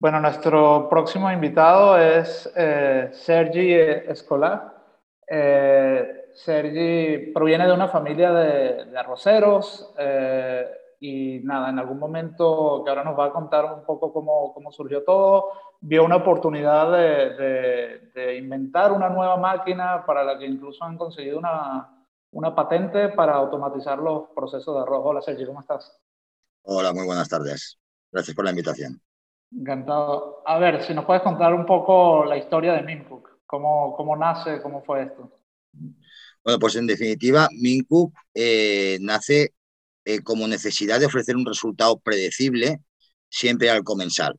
Bueno, nuestro próximo invitado es eh, Sergi Escolar. Eh, Sergi proviene de una familia de, arroceros eh, y nada, en algún momento que ahora nos va a contar un poco cómo, cómo surgió todo, vio una oportunidad de, de, inventar una nueva máquina para la que incluso han conseguido una, una patente para automatizar los procesos de arroz. Hola Sergi, ¿cómo estás? Hola, muy buenas tardes. Gracias por la invitación. Encantado. A ver, si nos puedes contar un poco la historia de Mincook, cómo, cómo nace, cómo fue esto. Bueno, pues en definitiva, Mincook eh, nace eh, como necesidad de ofrecer un resultado predecible siempre al comensal.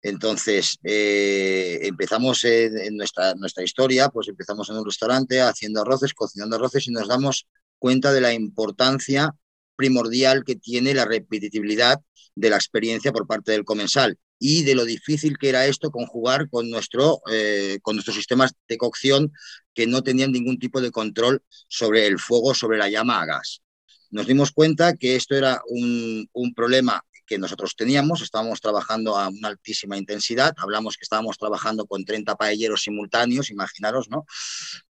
Entonces, eh, empezamos en, nuestra, nuestra historia, pues empezamos en un restaurante haciendo arroces, cocinando arroces y nos damos cuenta de la importancia primordial que tiene la repetitividad de la experiencia por parte del comensal y de lo difícil que era esto conjugar con, nuestro, eh, con nuestros sistemas de cocción que no tenían ningún tipo de control sobre el fuego, sobre la llama a gas. Nos dimos cuenta que esto era un, un problema que nosotros teníamos, estábamos trabajando a una altísima intensidad, hablamos que estábamos trabajando con 30 paelleros simultáneos, imaginaros, ¿no?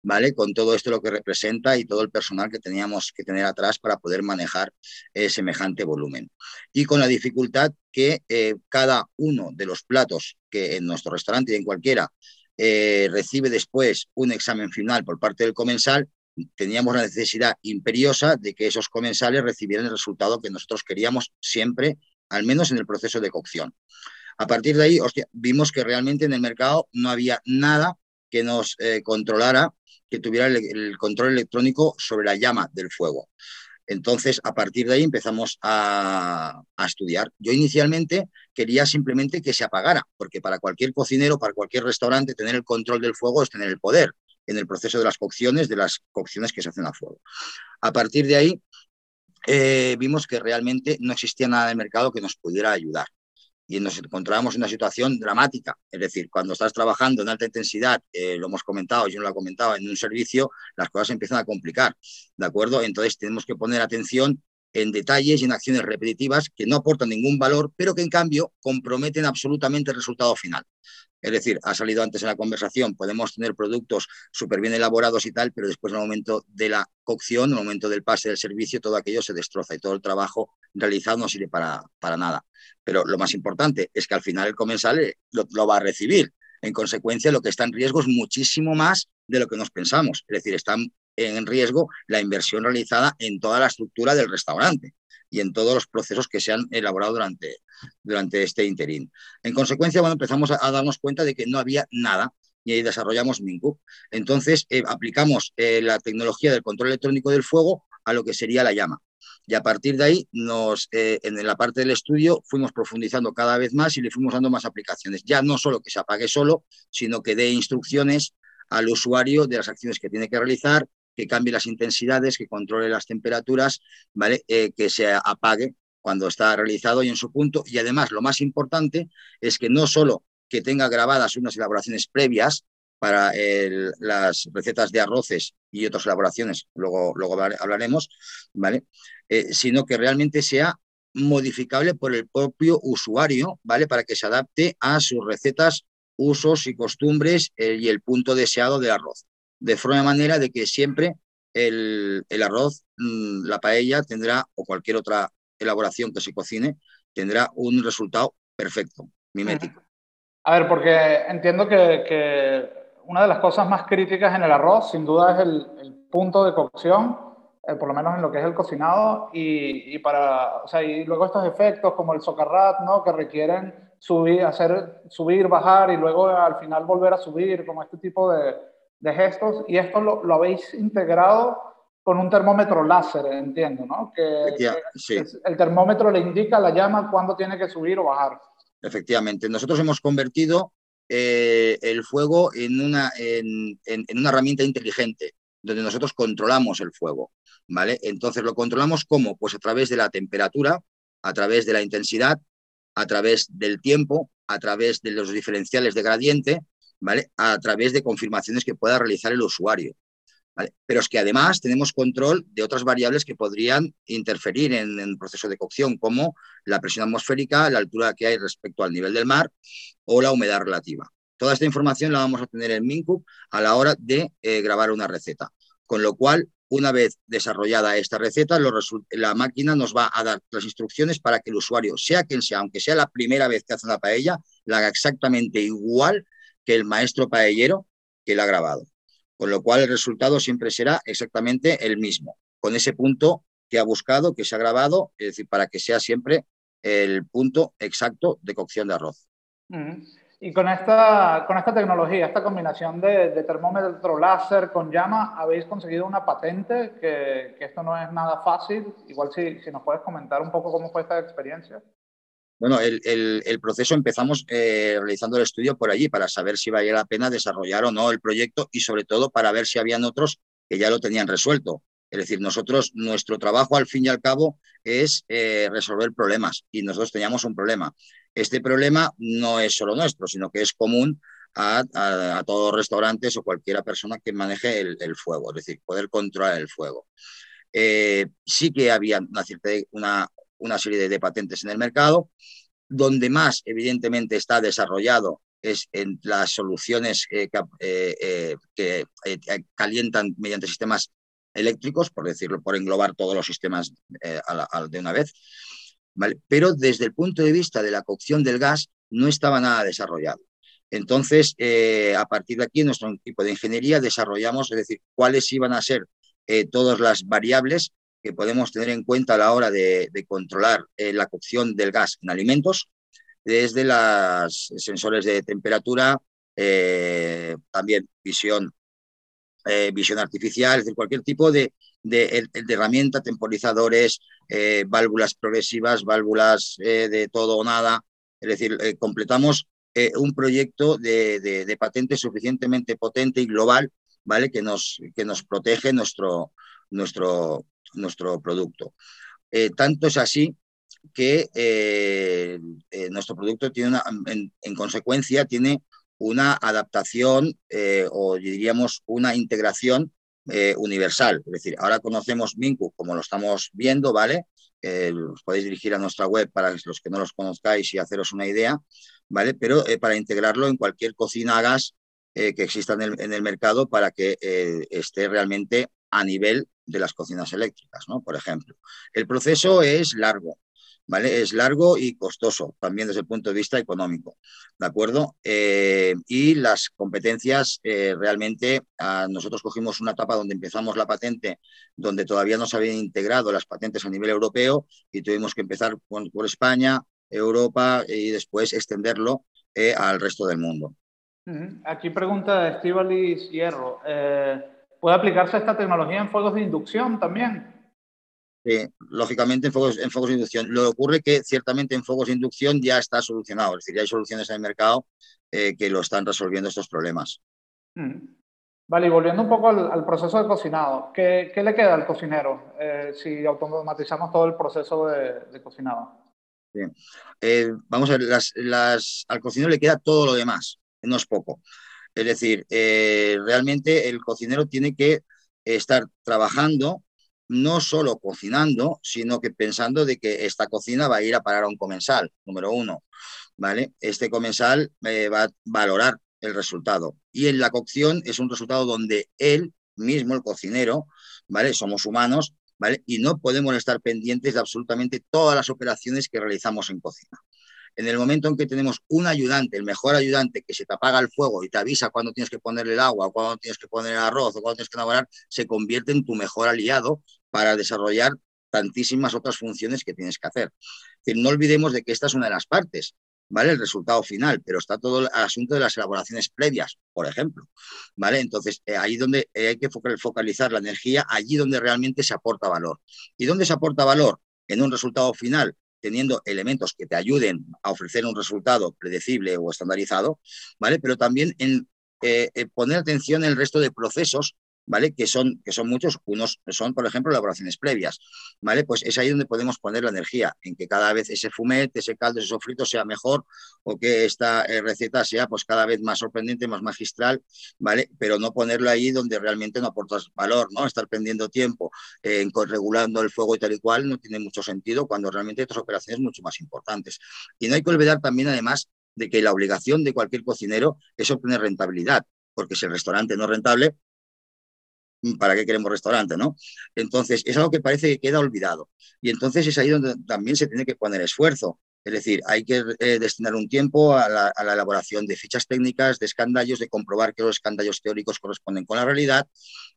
¿Vale? Con todo esto lo que representa y todo el personal que teníamos que tener atrás para poder manejar eh, semejante volumen. Y con la dificultad que eh, cada uno de los platos que en nuestro restaurante y en cualquiera eh, recibe después un examen final por parte del comensal, teníamos la necesidad imperiosa de que esos comensales recibieran el resultado que nosotros queríamos siempre al menos en el proceso de cocción. A partir de ahí, vimos que realmente en el mercado no había nada que nos eh, controlara, que tuviera el, control electrónico sobre la llama del fuego. Entonces, a partir de ahí empezamos a, estudiar. Yo inicialmente quería simplemente que se apagara, porque para cualquier cocinero, para cualquier restaurante, tener el control del fuego es tener el poder en el proceso de las cocciones, de las cocciones que se hacen a fuego. A partir de ahí eh, vimos que realmente no existía nada de mercado que nos pudiera ayudar. Y nos encontrábamos en una situación dramática. Es decir, cuando estás trabajando en alta intensidad, eh, lo hemos comentado, yo no lo he comentado, en un servicio, las cosas empiezan a complicar. ¿De acuerdo? Entonces tenemos que poner atención en detalles y en acciones repetitivas que no aportan ningún valor, pero que en cambio comprometen absolutamente el resultado final. Es decir, ha salido antes en la conversación, podemos tener productos súper bien elaborados y tal, pero después en el momento de la cocción, en el momento del pase del servicio, todo aquello se destroza y todo el trabajo realizado no sirve para, para nada. Pero lo más importante es que al final el comensal eh, lo, lo va a recibir. En consecuencia, lo que está en riesgo es muchísimo más de lo que nos pensamos. Es decir, está en riesgo la inversión realizada en toda la estructura del restaurante y en todos los procesos que se han elaborado durante, durante este interín. En consecuencia, bueno, empezamos a, darnos cuenta de que no había nada y ahí desarrollamos Mincook. Entonces, eh, aplicamos eh, la tecnología del control electrónico del fuego a lo que sería la llama. Y a partir de ahí, nos, eh, en la parte del estudio, fuimos profundizando cada vez más y le fuimos dando más aplicaciones. Ya no solo que se apague solo, sino que dé instrucciones al usuario de las acciones que tiene que realizar, que cambie las intensidades, que controle las temperaturas, ¿vale? Eh, que se apague cuando está realizado y en su punto. Y además, lo más importante es que no solo que tenga grabadas unas elaboraciones previas para las recetas de arroces y otras elaboraciones, luego, luego hablaremos, ¿vale? Eh, sino que realmente sea modificable por el propio usuario, ¿vale? Para que se adapte a sus recetas, usos y costumbres eh, y el punto deseado del arroz de forma manera de que siempre el, arroz, mm, la paella tendrá, o cualquier otra elaboración que se cocine, tendrá un resultado perfecto, mimético. A ver, porque entiendo que, una de las cosas más críticas en el arroz, sin duda, es el, punto de cocción, eh, por lo menos en lo que es el cocinado, y, para, o sea, y luego estos efectos como el socarrat, ¿no? Que requieren subir, hacer subir, bajar y luego al final volver a subir, como este tipo de, de gestos y esto lo, lo, habéis integrado con un termómetro láser, entiendo, ¿no? Que, el termómetro le indica a la llama cuándo tiene que subir o bajar. Efectivamente, nosotros hemos convertido eh, el fuego en una, en, en, una herramienta inteligente, donde nosotros controlamos el fuego, ¿vale? Entonces, ¿lo controlamos cómo? Pues a través de la temperatura, a través de la intensidad, a través del tiempo, a través de los diferenciales de gradiente, ¿vale? A través de confirmaciones que pueda realizar el usuario. Pero es que además tenemos control de otras variables que podrían interferir en, el proceso de cocción, como la presión atmosférica, la altura que hay respecto al nivel del mar o la humedad relativa. Toda esta información la vamos a tener en Mincup a la hora de eh, grabar una receta. Con lo cual, una vez desarrollada esta receta, la máquina nos va a dar las instrucciones para que el usuario, sea quien sea, aunque sea la primera vez que hace una paella, la haga exactamente igual que el maestro paellero que la ha grabado con lo cual el resultado siempre será exactamente el mismo, con ese punto que ha buscado, que se ha grabado, es decir, para que sea siempre el punto exacto de cocción de arroz. Y con esta, con esta tecnología, esta combinación de, termómetro láser con llama, habéis conseguido una patente, que, esto no es nada fácil. Igual si, si nos puedes comentar un poco cómo fue esta experiencia. Bueno, el, proceso empezamos eh, realizando el estudio por allí para saber si valía la pena desarrollar o no el proyecto y sobre todo para ver si habían otros que ya lo tenían resuelto. Es decir, nosotros, nuestro trabajo al fin y al cabo es eh, resolver problemas y nosotros teníamos un problema. Este problema no es solo nuestro, sino que es común a, todos los restaurantes o cualquiera persona que maneje el, fuego, es decir, poder controlar el fuego. Eh, sí que había una, cierta, una, una serie de, patentes en el mercado. Donde más, evidentemente, está desarrollado es en las soluciones eh, eh, que eh, calientan mediante sistemas eléctricos, por decirlo, por englobar todos los sistemas de una vez. Pero desde el punto de vista de la cocción del gas, no estaba nada desarrollado. Entonces, a partir de aquí, nuestro equipo de ingeniería desarrollamos, es decir, cuáles iban a ser todas las variables que podemos tener en cuenta a la hora de, controlar eh, la cocción del gas en alimentos, desde los sensores de temperatura, eh, también visión, eh, visión artificial, es decir, cualquier tipo de, herramienta, temporizadores, válvulas progresivas, válvulas de todo o nada. Es decir, completamos un proyecto de, patente suficientemente potente y global, ¿vale? Que nos, que nos protege nuestro, nuestro, nuestro producto. Eh, tanto es así que eh, eh, nuestro producto tiene una, en, consecuencia, tiene una adaptación o diríamos una integración universal. Es decir, ahora conocemos Minku como lo estamos viendo, ¿vale? os podéis dirigir a nuestra web para los que no los conozcáis y haceros una idea, ¿vale? Pero para integrarlo en cualquier cocina a gas que exista en el, en el, mercado para que esté realmente a nivel de las cocinas eléctricas, ¿no? Por ejemplo. El proceso es largo, ¿vale? Es largo y costoso, también desde el punto de vista económico, ¿de acuerdo? Eh, y las competencias, eh, realmente, nosotros cogimos una etapa donde empezamos la patente, donde todavía no se habían integrado las patentes a nivel europeo y tuvimos que empezar por, España, Europa y después extenderlo eh, al resto del mundo. Aquí pregunta Estivalis Hierro. ¿Puede aplicarse esta tecnología en fuegos de inducción también? Sí, lógicamente en fuegos, en fuegos de inducción. Lo que ocurre que ciertamente en fuegos de inducción ya está solucionado, es decir, ya hay soluciones en el mercado eh, que lo están resolviendo estos problemas. Mm. Vale, y volviendo un poco al, proceso de cocinado, ¿qué, le queda al cocinero eh, si automatizamos todo el proceso de, cocinado? Eh, vamos a ver, las, al cocinero le queda todo lo demás, no es poco. Es decir, eh, realmente el cocinero tiene que estar trabajando no solo cocinando, sino que pensando de que esta cocina va a ir a parar a un comensal, número uno, ¿vale? Este comensal eh, va a valorar el resultado. Y en la cocción es un resultado donde él mismo, el cocinero, ¿vale? Somos humanos, ¿vale? Y no podemos estar pendientes de absolutamente todas las operaciones que realizamos en cocina. En el momento en que tenemos un ayudante, el mejor ayudante, que se te apaga el fuego y te avisa cuando tienes que ponerle el agua, cuando tienes que poner el arroz o cuando tienes que elaborar, se convierte en tu mejor aliado para desarrollar tantísimas otras funciones que tienes que hacer. no olvidemos de que esta es una de las partes, ¿vale? El resultado final, pero está todo el asunto de las elaboraciones previas, por ejemplo, ¿vale? Entonces, eh, ahí donde eh, hay que focalizar la energía, allí donde realmente se aporta valor. ¿Y dónde se aporta valor? En un resultado final teniendo elementos que te ayuden a ofrecer un resultado predecible o estandarizado, ¿vale? Pero también en eh, eh, poner atención en el resto de procesos ¿vale? Que son, que son muchos, unos son, por ejemplo, elaboraciones previas, ¿vale? Pues es ahí donde podemos poner la energía, en que cada vez ese fumet, ese caldo, ese sofrito sea mejor o que esta eh, receta sea pues cada vez más sorprendente, más magistral, ¿vale? Pero no ponerlo ahí donde realmente no aportas valor, ¿no? Estar pendiendo tiempo, eh, regulando el fuego y tal y cual, no tiene mucho sentido cuando realmente hay otras operaciones mucho más importantes. Y no hay que olvidar también, además, de que la obligación de cualquier cocinero es obtener rentabilidad, porque si el restaurante no es rentable, ¿para qué queremos restaurante? ¿no? Entonces, es algo que parece que queda olvidado. Y entonces es ahí donde también se tiene que poner esfuerzo. Es decir, hay que eh, destinar un tiempo a la, elaboración de fichas técnicas, de escandallos, de comprobar que los escandallos teóricos corresponden con la realidad,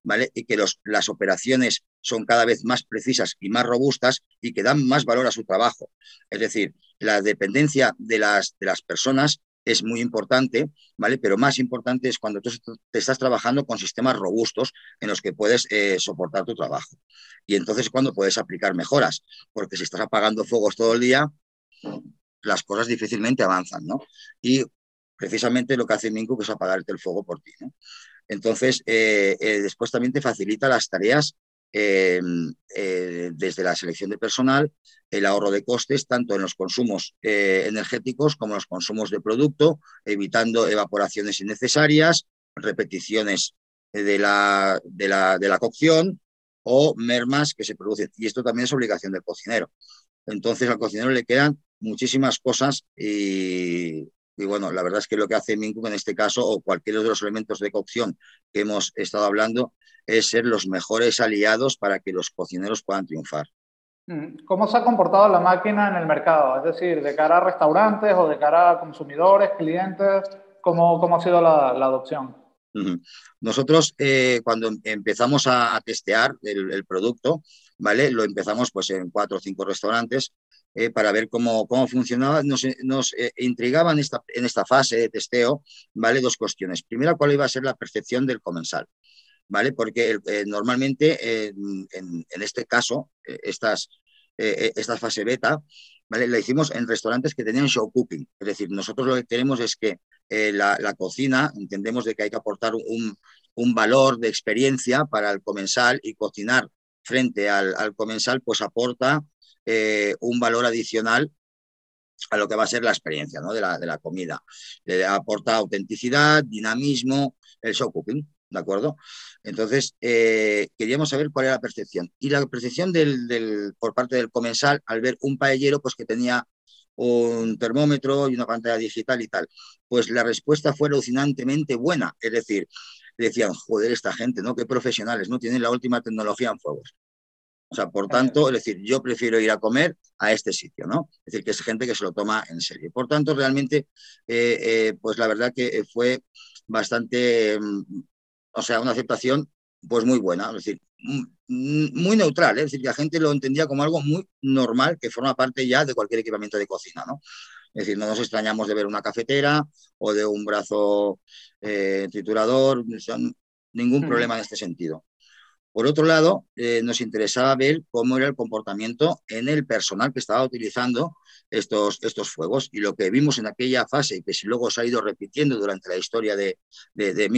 ¿vale? Y que los, las operaciones son cada vez más precisas y más robustas y que dan más valor a su trabajo. Es decir, la dependencia de las, de las personas es muy importante, ¿vale? Pero más importante es cuando tú te estás trabajando con sistemas robustos en los que puedes eh, soportar tu trabajo. Y entonces cuando puedes aplicar mejoras, porque si estás apagando fuegos todo el día, las cosas difícilmente avanzan, ¿no? Y precisamente lo que hace Mincu es apagarte el fuego por ti, ¿no? Entonces, eh, eh, después también te facilita las tareas eh, desde la selección de personal, el ahorro de costes, tanto en los consumos energéticos como en los consumos de producto, evitando evaporaciones innecesarias, repeticiones de la, de la, de la cocción o mermas que se producen. Y esto también es obligación del cocinero. Entonces al cocinero le quedan muchísimas cosas y, bueno, la verdad es que lo que hace Minku en este caso o cualquiera de los elementos de cocción que hemos estado hablando es ser los mejores aliados para que los cocineros puedan triunfar. Mm, ¿Cómo se ha comportado la máquina en el mercado? Es decir, de cara a restaurantes o de cara a consumidores, clientes, ¿cómo, cómo ha sido la, adopción? Nosotros eh, cuando empezamos a, testear el, producto, ¿vale? Lo empezamos pues en cuatro o cinco restaurantes eh, para ver cómo, cómo funcionaba. Nos, nos eh, intrigaban esta, en esta fase de testeo, ¿vale? Dos cuestiones. Primera, cuál iba a ser la percepción del comensal, ¿vale? Porque eh, normalmente en, este caso, estas, esta fase beta, ¿vale? La hicimos en restaurantes que tenían show cooking. Es decir, nosotros lo que queremos es que la, cocina, entendemos de que hay que aportar un, un valor de experiencia para el comensal y cocinar frente al, comensal, pues aporta eh, un valor adicional a lo que va a ser la experiencia ¿no? de, la, de la comida. Le aporta autenticidad, dinamismo, el show cooking, ¿de acuerdo? Entonces, eh, queríamos saber cuál era la percepción. Y la percepción del, por parte del comensal al ver un paellero pues, que tenía un termómetro y una pantalla digital y tal, pues la respuesta fue alucinantemente buena. Es decir, decían, joder, esta gente, ¿no? Qué profesionales, ¿no? Tienen la última tecnología en fuegos. O sea, por tanto, es decir, yo prefiero ir a comer a este sitio, ¿no? Es decir, que es gente que se lo toma en serio. Por tanto, realmente, eh, eh, pues la verdad que fue bastante, mm, o sea, una aceptación pues muy buena, es decir, muy neutral, ¿eh? es decir, que la gente lo entendía como algo muy normal que forma parte ya de cualquier equipamiento de cocina, ¿no? Es decir, no nos extrañamos de ver una cafetera o de un brazo eh, triturador, ningún problema en este sentido. Por otro lado, eh, nos interesaba ver cómo era el comportamiento en el personal que estaba utilizando estos, estos fuegos. Y lo que vimos en aquella fase, y que si luego se ha ido repitiendo durante la historia de, de, de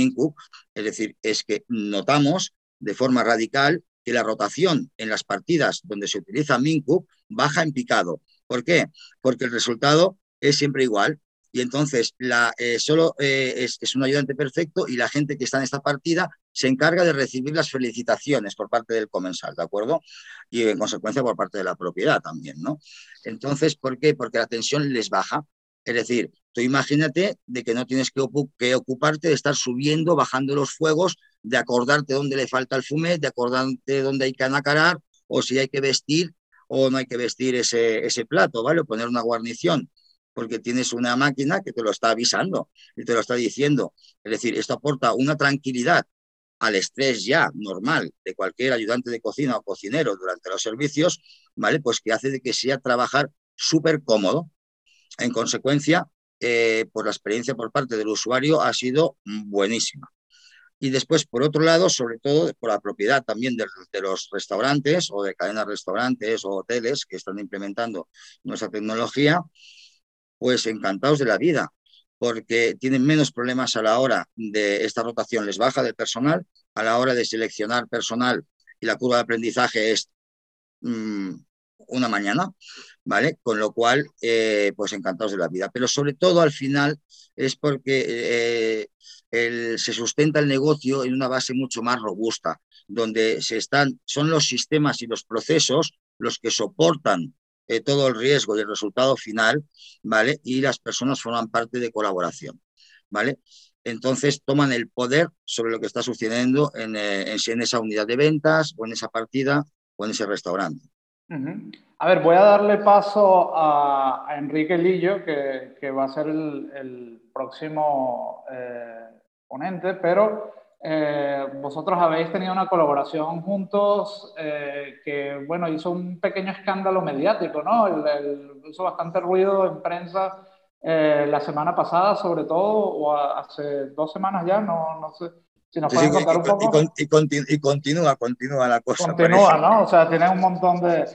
es decir, es que notamos de forma radical que la rotación en las partidas donde se utiliza Minku baja en picado. ¿Por qué? Porque el resultado es siempre igual. Y entonces la, eh, solo eh, es, es, un ayudante perfecto y la gente que está en esta partida se encarga de recibir las felicitaciones por parte del comensal, ¿de acuerdo? Y en consecuencia por parte de la propiedad también, ¿no? Entonces, ¿por qué? Porque la tensión les baja. Es decir, tú imagínate de que no tienes que, ocuparte de estar subiendo, bajando los fuegos, de acordarte dónde le falta el fumet, de acordarte dónde hay que anacarar, o si hay que vestir o no hay que vestir ese, ese plato, ¿vale? O poner una guarnición porque tienes una máquina que te lo está avisando y te lo está diciendo. Es decir, esto aporta una tranquilidad al estrés ya normal de cualquier ayudante de cocina o cocinero durante los servicios, ¿vale? Pues que hace de que sea trabajar súper cómodo. En consecuencia, eh, pues la experiencia por parte del usuario ha sido buenísima. Y después, por otro lado, sobre todo por la propiedad también de, de, los restaurantes o de cadenas de restaurantes o hoteles que están implementando nuestra tecnología, pues encantados de la vida, porque tienen menos problemas a la hora de esta rotación, les baja del personal, a la hora de seleccionar personal y la curva de aprendizaje es mm, una mañana, ¿vale? Con lo cual, eh, pues encantados de la vida. Pero sobre todo al final es porque eh, se sustenta el negocio en una base mucho más robusta, donde se están, son los sistemas y los procesos los que soportan eh, todo el riesgo y el resultado final, ¿vale? Y las personas forman parte de colaboración, ¿vale? Entonces toman el poder sobre lo que está sucediendo en, eh, en, esa unidad de ventas o en esa partida o en ese restaurante. A ver, voy a darle paso a, Enrique Lillo, que, que, va a ser el, el próximo eh, ponente, pero eh, vosotros habéis tenido una colaboración juntos eh, que, bueno, hizo un pequeño escándalo mediático, ¿no? hizo bastante ruido en prensa eh, la semana pasada, sobre todo, o hace dos semanas ya, no, no sé. Si nos pueden contar un poco. Y, continúa, continúa la cosa. Continúa, ¿no? O sea, tiene un montón de...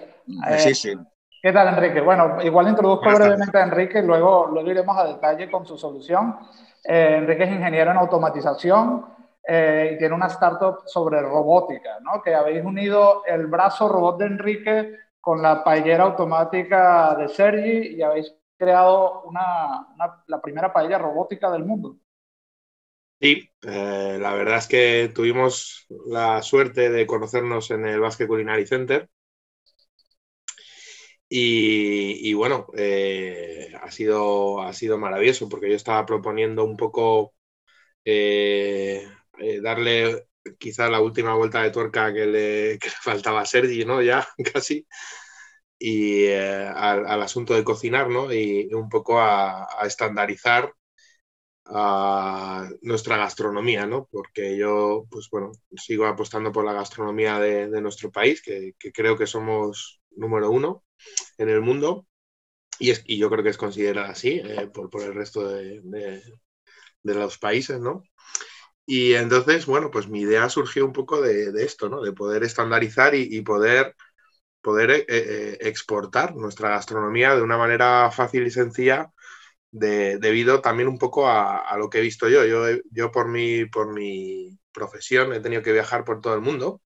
sí, sí. ¿Qué tal, Enrique? Bueno, igual introduzco brevemente a Enrique y luego, luego iremos a detalle con su solución. Enrique es ingeniero en automatización, eh, y tiene una startup sobre robótica, ¿no? Que habéis unido el brazo robot de Enrique con la paellera automática de Sergi y habéis creado una, la primera paella robótica del mundo. Sí, eh, la verdad es que tuvimos la suerte de conocernos en el Basque Culinary Center. Y, bueno, eh, ha, sido, ha sido maravilloso porque yo estaba proponiendo un poco darle quizá la última vuelta de tuerca que le, faltaba a Sergi, ¿no? Ya casi. Y eh, al, asunto de cocinar, ¿no? Y un poco a, estandarizar nuestra gastronomía, ¿no? Porque yo, pues bueno, sigo apostando por la gastronomía de, nuestro país, que, creo que somos número uno en el mundo. Y, yo creo que es considerada así eh, por, el resto de, de los países, ¿no? Y entonces, bueno, pues mi idea surgió un poco de, esto, ¿no? De poder estandarizar y, poder, poder eh, eh, exportar nuestra gastronomía de una manera fácil y sencilla, debido también un poco a, lo que he visto yo. Yo, yo por, mi, por mi profesión he tenido que viajar por todo el mundo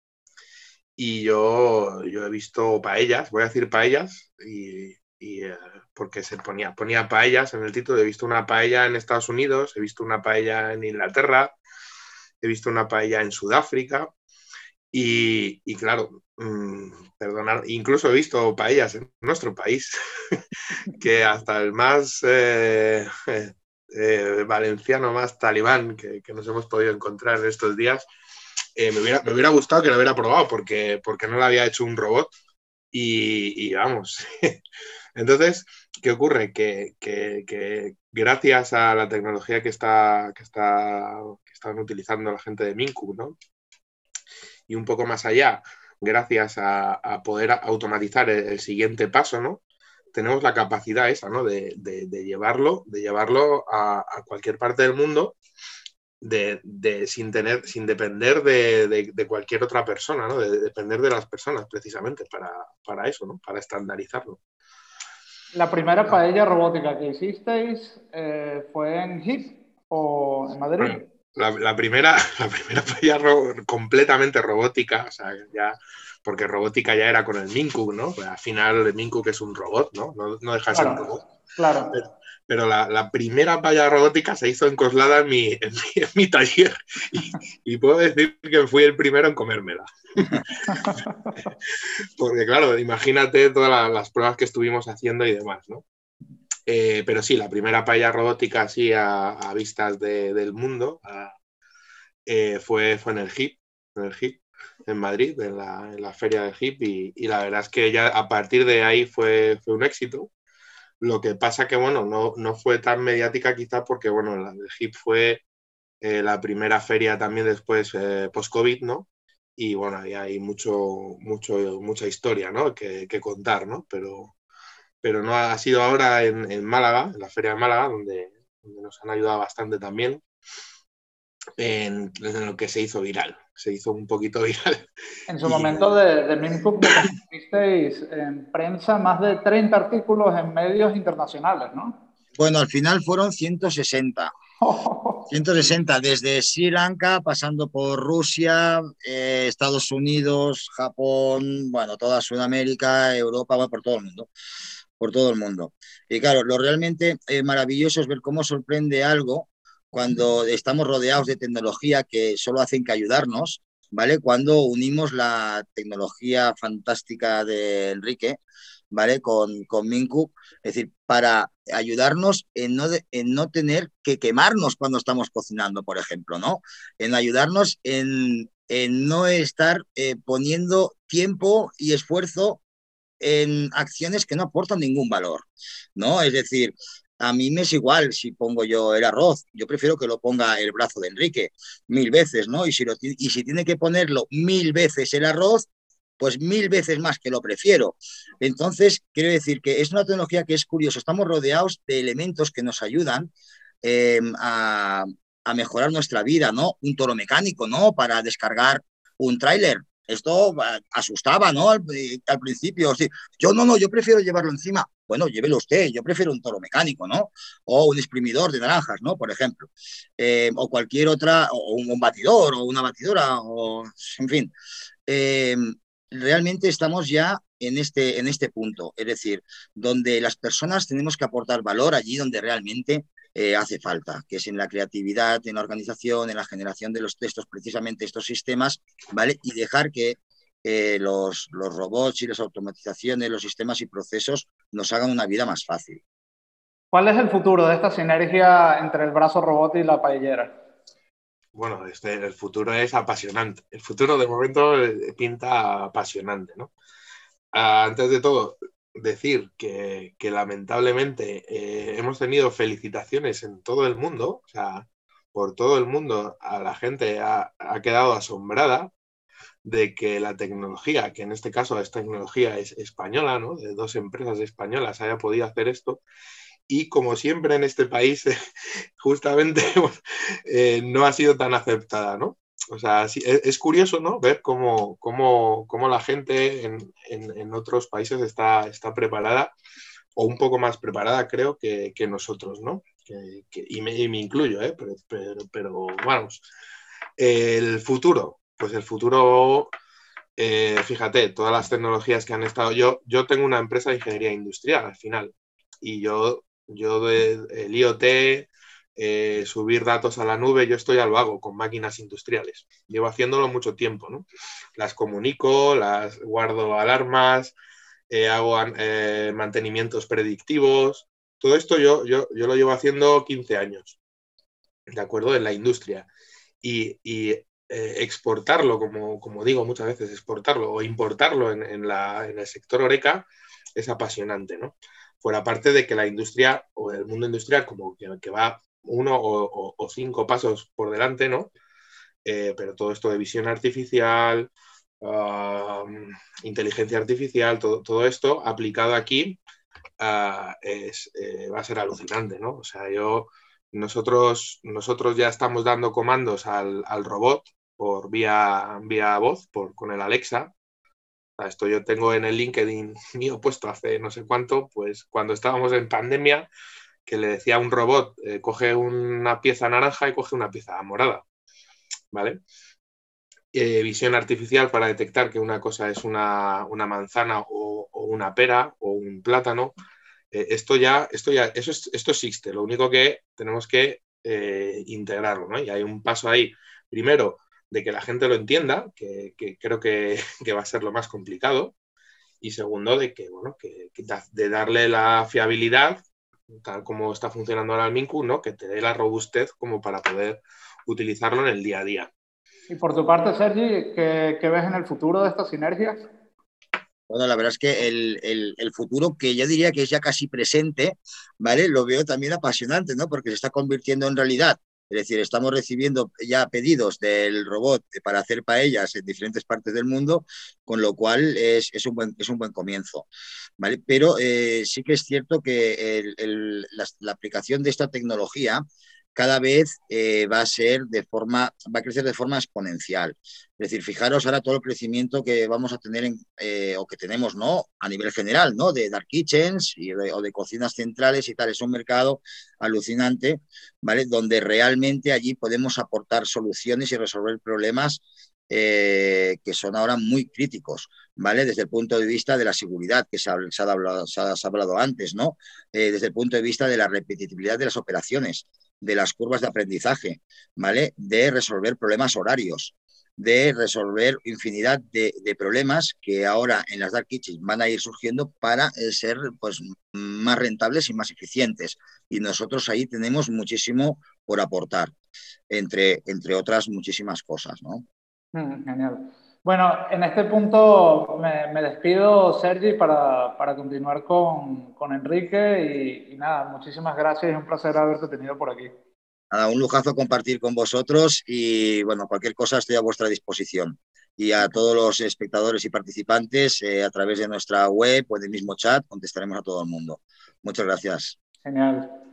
y yo, yo he visto paellas, voy a decir paellas, y, eh, porque se ponía, ponía paellas en el título, he visto una paella en Estados Unidos, he visto una paella en Inglaterra, he visto una paella en Sudáfrica y, claro, mmm, perdonar, incluso he visto paellas en nuestro país que hasta el más eh, eh, valenciano, más talibán que, nos hemos podido encontrar en estos días, eh, me, hubiera, me, hubiera, gustado que lo hubiera probado porque, porque no lo había hecho un robot y, vamos. Entonces, ¿qué ocurre? Que, que, gracias a la tecnología que está, que está están utilizando la gente de Minku, ¿no? Y un poco más allá, gracias a, poder automatizar el, siguiente paso, ¿no? Tenemos la capacidad esa, ¿no? De, llevarlo, de llevarlo a, cualquier parte del mundo de, sin tener, sin depender de, cualquier otra persona, ¿no? De, depender de las personas precisamente para, eso, ¿no? Para estandarizarlo. La primera paella robótica que hicisteis eh, fue en HIP o en Madrid. La, primera, la primera fue ya completamente robótica, o sea, ya, porque robótica ya era con el Minku, ¿no? Pues al final el Minku que es un robot, ¿no? No, deja de ser un robot. Claro. Pero, la, primera palla robótica se hizo encoslada en mi, en mi, taller y, puedo decir que fui el primero en comérmela. porque claro, imagínate todas las pruebas que estuvimos haciendo y demás, ¿no? Eh, pero sí, la primera paella robótica así a, vistas del mundo eh, fue, fue en el HIP, en el HIP, en Madrid, en la, feria del HIP, y, la verdad es que ya a partir de ahí fue, fue un éxito. Lo que pasa que, bueno, no, no fue tan mediática quizá porque, bueno, la del HIP fue eh, la primera feria también después post-COVID, ¿no? Y bueno, ahí hay mucho, mucho, mucha historia, ¿no? Que, que contar, ¿no? Pero, pero no ha sido ahora en, Málaga, en la Feria de Málaga, donde, nos han ayudado bastante también en, lo que se hizo viral. Se hizo un poquito viral. En su momento de, de Mincook visteis en prensa más de 30 artículos en medios internacionales, ¿no? Bueno, al final fueron 160. 160 desde Sri Lanka, pasando por Rusia, eh, Estados Unidos, Japón, bueno, toda Sudamérica, Europa, va por todo el mundo. Por todo el mundo. Y claro, lo realmente eh, maravilloso es ver cómo sorprende algo cuando estamos rodeados de tecnología que solo hacen que ayudarnos, ¿vale? Cuando unimos la tecnología fantástica de Enrique, ¿vale? Con, con Minku, es decir, para ayudarnos en no, en no tener que quemarnos cuando estamos cocinando, por ejemplo, ¿no? En ayudarnos en, en no estar eh, poniendo tiempo y esfuerzo en acciones que no aportan ningún valor, ¿no? Es decir, a mí me es igual si pongo yo el arroz, yo prefiero que lo ponga el brazo de Enrique mil veces, ¿no? Y si, y si tiene que ponerlo mil veces el arroz, pues mil veces más que lo prefiero. Entonces, quiero decir que es una tecnología que es curioso, estamos rodeados de elementos que nos ayudan em, a, a, mejorar nuestra vida, ¿no? Un toro mecánico, ¿no? Para descargar un tráiler, esto ah, asustaba, ¿no? Al, principio, sí. Yo no, no, yo prefiero llevarlo encima. Bueno, llévelo usted, yo prefiero un toro mecánico, ¿no? O un exprimidor de naranjas, ¿no? Por ejemplo. Eh, o cualquier otra, o un, batidor, o una batidora, o en fin. Eh, realmente estamos ya en este, en este punto, es decir, donde las personas tenemos que aportar valor allí donde realmente eh, hace falta, que es en la creatividad, en la organización, en la generación de los textos, precisamente estos sistemas, ¿vale? Y dejar que los, los robots y las automatizaciones, los sistemas y procesos nos hagan una vida más fácil. ¿Cuál es el futuro de esta sinergia entre el brazo robot y la paellera? Bueno, este, el futuro es apasionante. El futuro de momento eh, pinta apasionante, ¿no? Ah, antes de todo, decir que, lamentablemente eh, hemos tenido felicitaciones en todo el mundo, o sea, por todo el mundo, a la gente ha, quedado asombrada de que la tecnología, que en este caso es tecnología es española, ¿no? de dos empresas españolas, haya podido hacer esto. Y como siempre en este país, justamente eh, no ha sido tan aceptada, ¿no? O sea, e, es, curioso, ¿no? Ver cómo, cómo, cómo la gente en, en, otros países está, está preparada, o un poco más preparada, creo, que, que nosotros, ¿no? Que, y, me, me, incluyo, ¿eh? Pero, pero, vamos. El futuro, pues el futuro, eh, fíjate, todas las tecnologías que han estado. Yo, yo tengo una empresa de ingeniería industrial al final, y yo, yo del IoT, eh, subir datos a la nube, yo esto ya lo hago con máquinas industriales. Llevo haciéndolo mucho tiempo, ¿no? Las comunico, las guardo alarmas, eh, hago mantenimientos predictivos. Todo esto yo, yo, yo, lo llevo haciendo 15 años, ¿de acuerdo? En la industria. Y, y exportarlo, como, como, digo muchas veces, exportarlo o importarlo en, en, la, en el sector Oreca es apasionante, ¿no? Fuera de que la industria o el mundo industrial como que, que va uno o, cinco pasos por delante, ¿no? Eh, pero todo esto de visión artificial, inteligencia artificial, todo, esto aplicado aquí ah, eh, va a ser alucinante, ¿no? O sea, yo, nosotros, nosotros ya estamos dando comandos al, robot por vía, vía voz, por, con el Alexa. esto yo tengo en el LinkedIn mío puesto hace no sé cuánto, pues cuando estábamos en pandemia, que le decía a un robot, eh, coge una pieza naranja y coge una pieza morada, ¿vale? Eh, visión artificial para detectar que una cosa es una, manzana o, una pera o un plátano. Eh, esto ya, esto ya, eso esto existe, lo único que tenemos que integrarlo, ¿no? Y hay un paso ahí, primero, de que la gente lo entienda, que, creo que, que, va a ser lo más complicado, y segundo, de que, bueno, que, de darle la fiabilidad tal como está funcionando ahora el Minku, ¿no? que te dé la robustez como para poder utilizarlo en el día a día. Y por tu parte, Sergi, ¿qué, ves en el futuro de estas sinergias? Bueno, la verdad es que el, el, futuro, que yo diría que es ya casi presente, ¿vale? Lo veo también apasionante, ¿no? Porque se está convirtiendo en realidad. Es decir, estamos recibiendo ya pedidos del robot para hacer paellas en diferentes partes del mundo, con lo cual es, un, buen, es un buen comienzo. ¿vale? Pero eh, sí que es cierto que la, aplicación de esta tecnología cada vez eh, va a ser de forma, va a crecer de forma exponencial. Es decir, fijaros ahora todo el crecimiento que vamos a tener en, eh, o que tenemos, ¿no? A nivel general, ¿no? De dark kitchens o de cocinas centrales y tal. Es un mercado alucinante, ¿vale? Donde realmente allí podemos aportar soluciones y resolver problemas eh, que son ahora muy críticos, ¿vale? Desde el punto de vista de la seguridad, que se ha, hablado, antes, ¿no? Desde el punto de vista de la repetitividad de las operaciones, de las curvas de aprendizaje, ¿vale? De resolver problemas horarios, de resolver infinidad de, problemas que ahora en las dark kitchens van a ir surgiendo para eh, ser pues, más rentables y más eficientes. Y nosotros ahí tenemos muchísimo por aportar, entre, entre otras muchísimas cosas, ¿no? Mm, genial. Bueno, en este punto me, despido, Sergi, para, para continuar con, con Enrique y, nada, muchísimas gracias, es un placer haberte tenido por aquí. Nada, un lujazo compartir con vosotros y bueno, cualquier cosa estoy a vuestra disposición. Y a todos los espectadores y participantes, eh, a través de nuestra web o del mismo chat, contestaremos a todo el mundo. Muchas gracias. Genial.